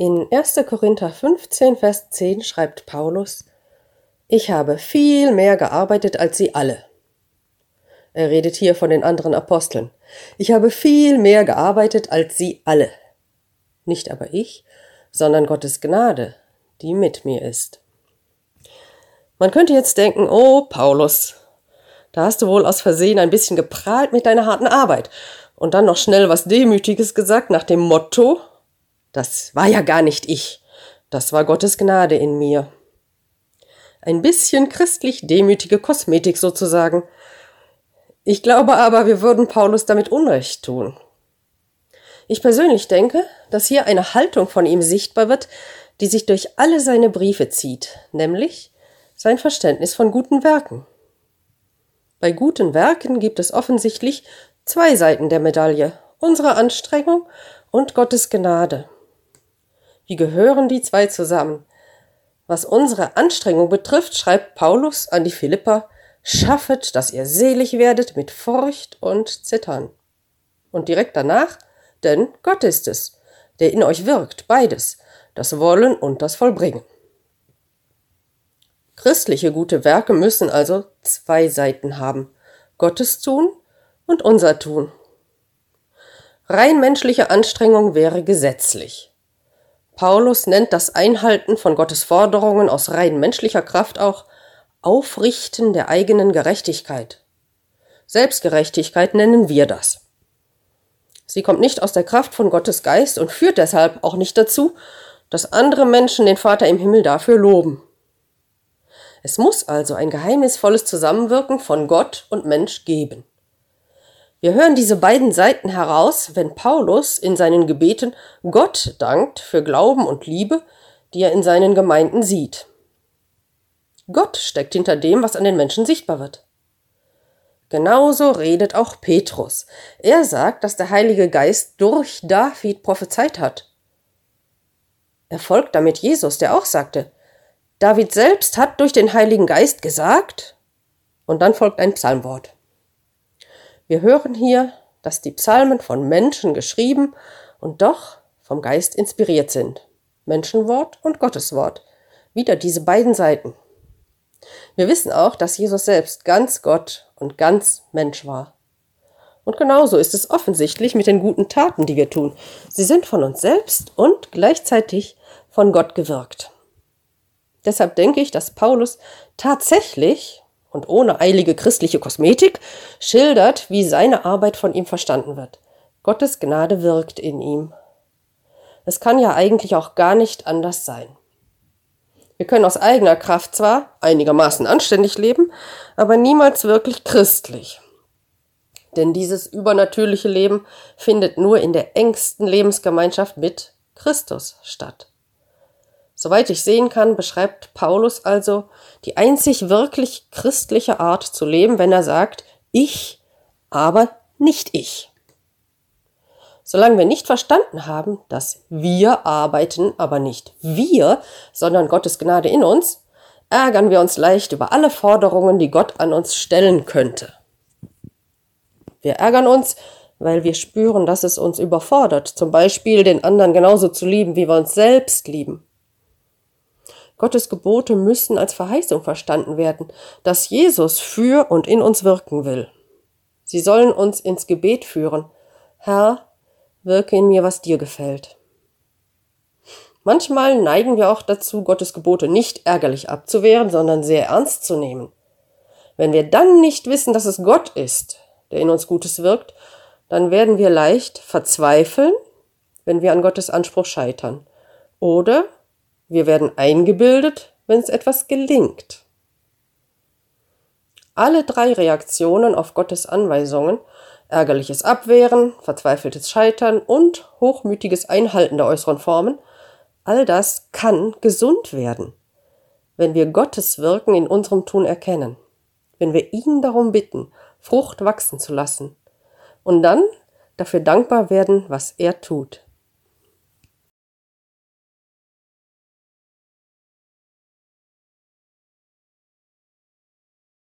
In 1. Korinther 15, Vers 10 schreibt Paulus, Ich habe viel mehr gearbeitet als sie alle. Er redet hier von den anderen Aposteln. Ich habe viel mehr gearbeitet als sie alle. Nicht aber ich, sondern Gottes Gnade, die mit mir ist. Man könnte jetzt denken, oh Paulus, da hast du wohl aus Versehen ein bisschen geprahlt mit deiner harten Arbeit und dann noch schnell was Demütiges gesagt nach dem Motto, das war ja gar nicht ich, das war Gottes Gnade in mir. Ein bisschen christlich demütige Kosmetik sozusagen. Ich glaube aber, wir würden Paulus damit Unrecht tun. Ich persönlich denke, dass hier eine Haltung von ihm sichtbar wird, die sich durch alle seine Briefe zieht, nämlich sein Verständnis von guten Werken. Bei guten Werken gibt es offensichtlich zwei Seiten der Medaille, unsere Anstrengung und Gottes Gnade. Wie gehören die zwei zusammen? Was unsere Anstrengung betrifft, schreibt Paulus an die Philipper, schaffet, dass ihr selig werdet mit Furcht und Zittern. Und direkt danach, denn Gott ist es, der in euch wirkt, beides, das Wollen und das Vollbringen. Christliche gute Werke müssen also zwei Seiten haben, Gottes Tun und unser Tun. Rein menschliche Anstrengung wäre gesetzlich. Paulus nennt das Einhalten von Gottes Forderungen aus rein menschlicher Kraft auch Aufrichten der eigenen Gerechtigkeit. Selbstgerechtigkeit nennen wir das. Sie kommt nicht aus der Kraft von Gottes Geist und führt deshalb auch nicht dazu, dass andere Menschen den Vater im Himmel dafür loben. Es muss also ein geheimnisvolles Zusammenwirken von Gott und Mensch geben. Wir hören diese beiden Seiten heraus, wenn Paulus in seinen Gebeten Gott dankt für Glauben und Liebe, die er in seinen Gemeinden sieht. Gott steckt hinter dem, was an den Menschen sichtbar wird. Genauso redet auch Petrus. Er sagt, dass der Heilige Geist durch David prophezeit hat. Er folgt damit Jesus, der auch sagte, David selbst hat durch den Heiligen Geist gesagt, und dann folgt ein Psalmwort. Wir hören hier, dass die Psalmen von Menschen geschrieben und doch vom Geist inspiriert sind. Menschenwort und Gotteswort. Wieder diese beiden Seiten. Wir wissen auch, dass Jesus selbst ganz Gott und ganz Mensch war. Und genauso ist es offensichtlich mit den guten Taten, die wir tun. Sie sind von uns selbst und gleichzeitig von Gott gewirkt. Deshalb denke ich, dass Paulus tatsächlich und ohne eilige christliche Kosmetik schildert, wie seine Arbeit von ihm verstanden wird. Gottes Gnade wirkt in ihm. Es kann ja eigentlich auch gar nicht anders sein. Wir können aus eigener Kraft zwar einigermaßen anständig leben, aber niemals wirklich christlich. Denn dieses übernatürliche Leben findet nur in der engsten Lebensgemeinschaft mit Christus statt. Soweit ich sehen kann, beschreibt Paulus also die einzig wirklich christliche Art zu leben, wenn er sagt, ich, aber nicht ich. Solange wir nicht verstanden haben, dass wir arbeiten, aber nicht wir, sondern Gottes Gnade in uns, ärgern wir uns leicht über alle Forderungen, die Gott an uns stellen könnte. Wir ärgern uns, weil wir spüren, dass es uns überfordert, zum Beispiel den anderen genauso zu lieben, wie wir uns selbst lieben. Gottes Gebote müssen als Verheißung verstanden werden, dass Jesus für und in uns wirken will. Sie sollen uns ins Gebet führen. Herr, wirke in mir, was dir gefällt. Manchmal neigen wir auch dazu, Gottes Gebote nicht ärgerlich abzuwehren, sondern sehr ernst zu nehmen. Wenn wir dann nicht wissen, dass es Gott ist, der in uns Gutes wirkt, dann werden wir leicht verzweifeln, wenn wir an Gottes Anspruch scheitern. Oder wir werden eingebildet, wenn es etwas gelingt. Alle drei Reaktionen auf Gottes Anweisungen, ärgerliches Abwehren, verzweifeltes Scheitern und hochmütiges Einhalten der äußeren Formen, all das kann gesund werden, wenn wir Gottes Wirken in unserem Tun erkennen, wenn wir ihn darum bitten, Frucht wachsen zu lassen und dann dafür dankbar werden, was er tut.